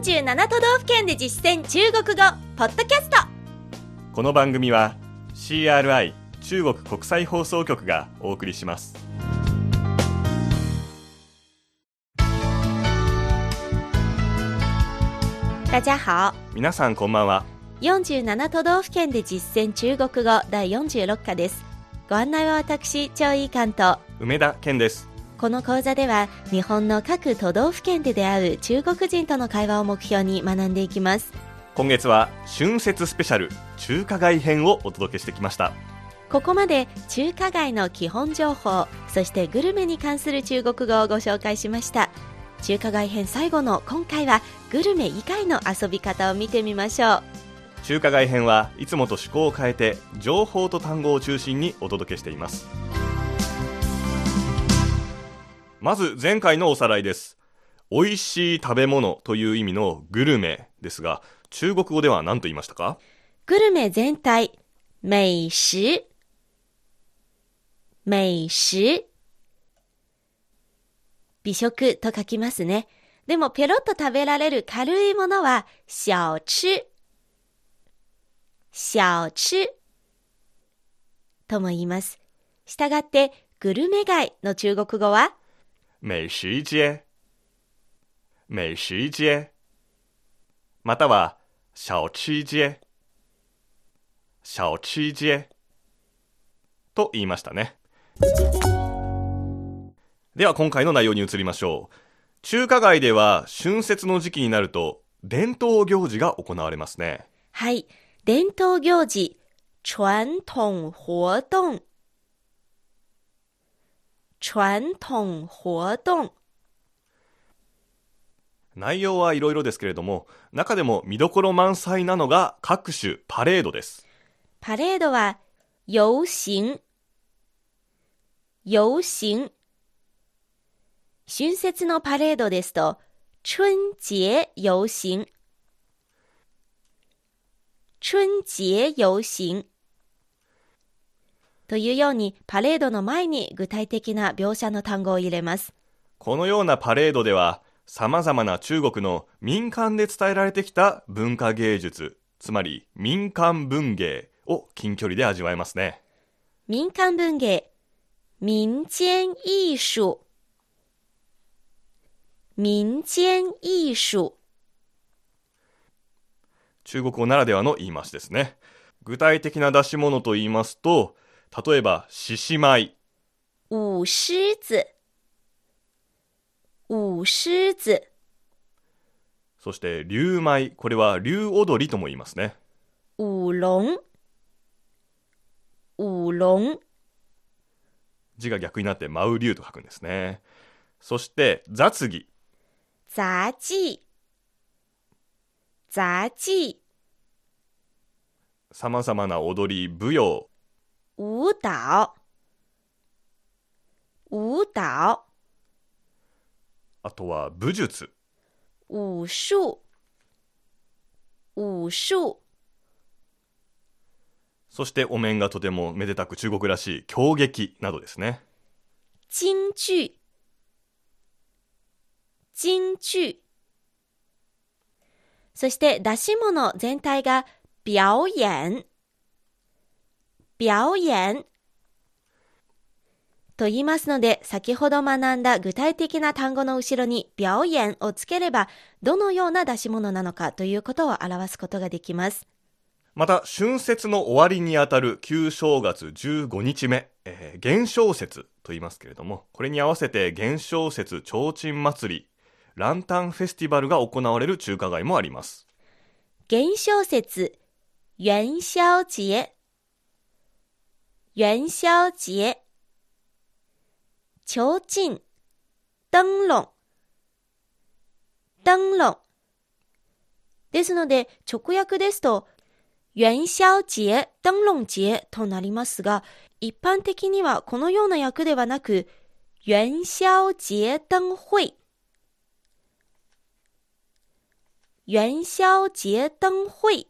47都道府県で実践中国語ポッドキャスト。この番組は CRI 中国国際放送局がお送りします。大家好。皆さんこんばんは。47都道府県で実践中国語第46課です。ご案内は私張井関と。梅田健ですこの講座では日本の各都道府県で出会う中国人との会話を目標に学んでいきます。今月は春節スペシャル中華街編をお届けしてきました。ここまで中華街の基本情報そしてグルメに関する中国語をご紹介しました。中華街編最後の今回はグルメ以外の遊び方を見てみましょう。中華街編はいつもと趣向を変えて情報と単語を中心にお届けしていますまず前回のおさらいです美味しい食べ物という意味のグルメですが中国語では何と言いましたか？グルメ全体美食美食美食と書きますね。でもペロッと食べられる軽いものは小吃。小吃とも言います。したがってグルメ街の中国語は美食街美食街または小吃街小吃街と言いましたね。では今回の内容に移りましょう。中華街では春節の時期になると伝統行事が行われますね。はい。伝統行事、传統活動。传統活動。内容はいろいろですけれども、中でも見どころ満載なのが各種パレードです。パレードは、遊行。遊行。春節のパレードですと、春節遊行。春節遊行。というように、パレードの前に具体的な描写の単語を入れます。このようなパレードでは、様々な中国の民間で伝えられてきた文化芸術、つまり民間文芸を近距離で味わえますね。民間文芸、民間艺術。民間艺術。中国語ならではの言い回しですね。具体的な出し物と言いますと、例えば、獅子舞。舞狮子。舞狮子。そして、竜舞。これは竜踊りとも言いますね。舞龍。舞龍。字が逆になって舞う竜と書くんですね。そして、雑技。杂技。杂技。様々な踊り、舞踊。舞蹈。舞蹈。あとは武術。武術。武術。そしてお面がとてもめでたく中国らしい狂劇などですね。京劇。京劇。そして出し物全体が表演。表演。と言いますので、先ほど学んだ具体的な単語の後ろに表演をつければ、どのような出し物なのかということを表すことができます。また、春節の終わりにあたる旧正月15日目、えー、元宵節と言いますけれども、これに合わせて元宵節提灯祭り、ランタンフェスティバルが行われる中華街もあります。元宵節、元宵節、元宵節、提灯、灯籠、灯籠。ですので、直訳ですと、元宵節、灯籠節となりますが、一般的にはこのような訳ではなく、元宵節灯会、元宵節灯会。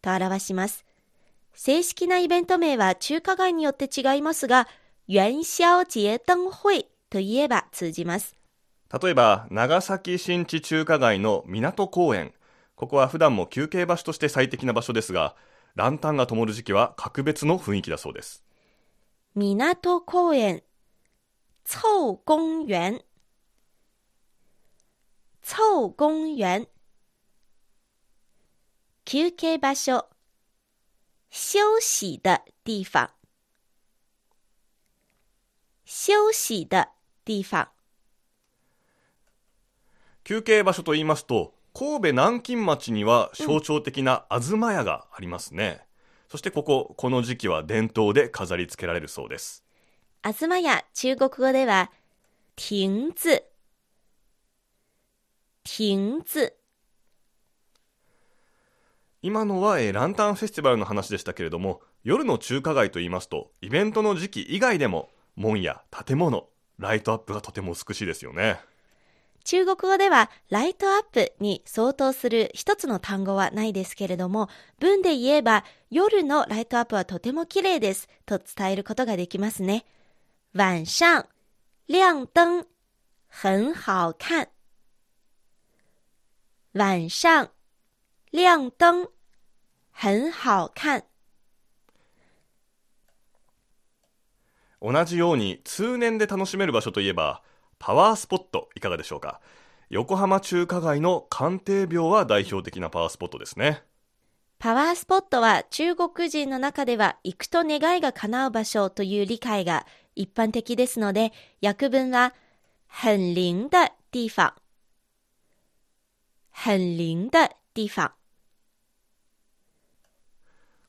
と表します。正式なイベント名は中華街によって違いますが、元宵節灯会と言えば通じます。例えば、長崎新地中華街の港公園。ここは普段も休憩場所として最適な場所ですが、ランタンが灯る時期は格別の雰囲気だそうです。港公園、凑公園、凑公園。休憩場所、休息的地方。休息的地方。休憩場所と言いますと、神戸南京町には象徴的な東屋がありますね。そしてここ、この時期は伝統で飾り付けられるそうです。東屋、中国語では、亭子、亭子。今のは、えーランタンフェスティバルの話でしたけれども、夜の中華街と言いますと、イベントの時期以外でも、門や建物、ライトアップがとても美しいですよね。中国語ではライトアップに相当する一つの単語はないですけれども、文で言えば夜のライトアップはとても綺麗ですと伝えることができますね。晚上、亮灯、很好看。晚上、亮灯、很好看。同じように通年で楽しめる場所といえばパワースポットいかがでしょうか？横浜中華街の関帝廟は代表的なパワースポットですねパワースポットは中国人の中では行くと願いが叶う場所という理解が一般的ですので、訳文は很灵的地方。很灵的地方。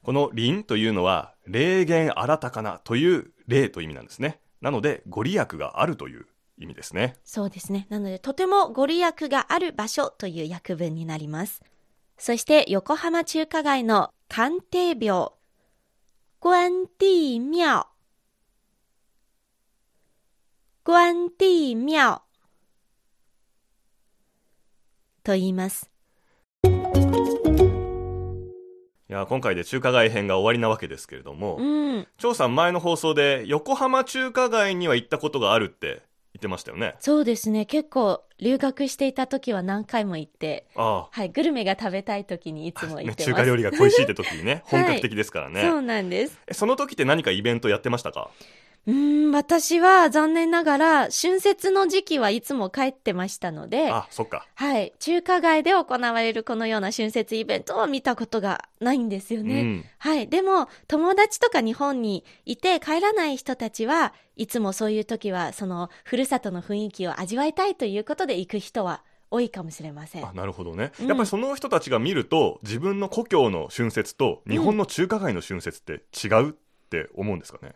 この輪というのは霊言新たかなという霊という意味なんですねなのでご利益があるという意味ですねそうですね。なので、とてもご利益がある場所という訳文になります。そして、横浜中華街の関帝廟、关帝廟、关帝廟と言います。いや今回で中華街編が終わりなわけですけれども、うん、張さん前の放送で横浜中華街には行ったことがあるって言ってましたよねそうですね。結構留学していた時は何回も行って、あはい、グルメが食べたい時にいつも行ってます。中華料理が恋しいって時にね はい本格的ですからね、そうなんです。えその時って何かイベントやってましたか？うーん、私は残念ながら春節の時期はいつも帰ってましたので、あそっかはい、中華街で行われるこのような春節イベントを見たことがないんですよね。うんはい。でも、友達とか日本にいて帰らない人たちはいつもそういう時は、その、ふるさとの雰囲気を味わいたいということで行く人は多いかもしれませんあ。なるほどね、うんやっぱりその人たちが見ると自分の故郷の春節と日本の中華街の春節って違うって思うんですかね、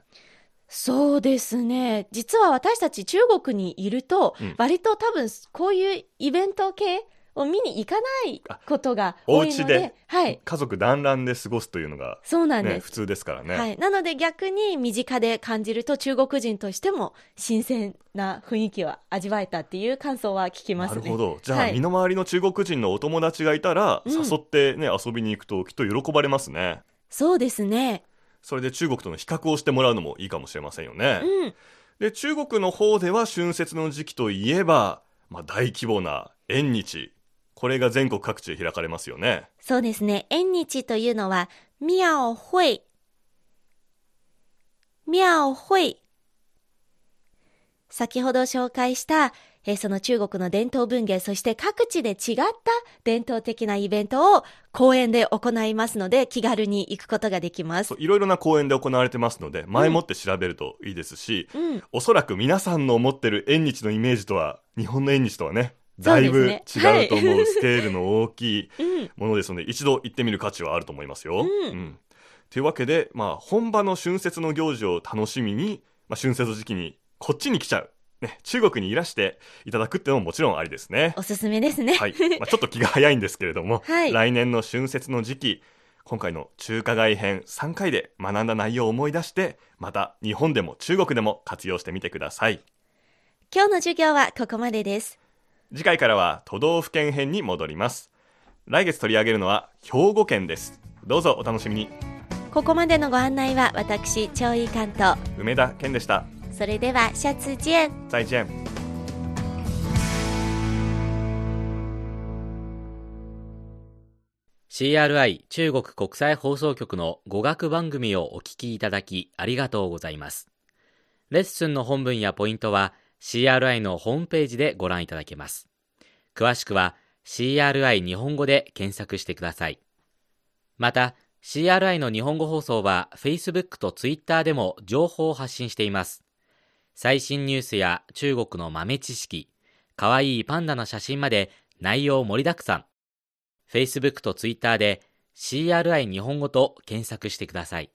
そうですね。実は私たち中国にいると、うん割と多分こういうイベント系を見に行かないことがお多いので、家ではい。家族団らんで過ごすというのが、ね、そうなんです。普通ですからね、はい。なので逆に身近で感じると中国人としても新鮮な雰囲気を味わえたっていう感想は聞きますね。なるほどじゃあ、はい身の回りの中国人のお友達がいたら、うん誘ってね遊びに行くときっと喜ばれますねそうですね。それで中国との比較をしてもらうのもいいかもしれませんよね、うん。で中国の方では春節の時期といえば、まあ、大規模な縁日これが全国各地で開かれますよねそうですね。縁日というのは、庙会。廟会。先ほど紹介した、えーその中国の伝統文芸、そして各地で違った伝統的なイベントを公園で行いますので、気軽に行くことができます。いろいろな公園で行われてますので前もって調べるといいですし、うん。おそらく皆さんの思ってる縁日のイメージとは日本の縁日とはねだいぶ違うと思う、スケールの大きいうん。ものですので一度行ってみる価値はあると思いますよ。うん。というわけで、まあ、本場の春節の行事を楽しみに、まあ、春節時期にこっちに来ちゃう、ね、中国にいらしていただくっていうのももちろんありですね。おすすめですね。はい。まあ、ちょっと気が早いんですけれども、はい。来年の春節の時期今回の中華街編3回で学んだ内容を思い出してまた日本でも中国でも活用してみてください。今日の授業はここまでです。次回からは都道府県編に戻ります。来月取り上げるのは兵庫県です。どうぞお楽しみに。ここまでのご案内は私、張井関と、梅田健でしたそれでは下次见，再见。CRI 中国国際放送局の語学番組をお聞きいただきありがとうございます。レッスンの本文やポイントは CRI のホームページでご覧いただけます。詳しくは CRI 日本語で検索してください。また CRI の日本語放送は Facebook と Twitter でも情報を発信しています。最新ニュースや中国の豆知識、かわいいパンダの写真まで内容盛りだくさん。Facebook と Twitter で CRI 日本語と検索してください。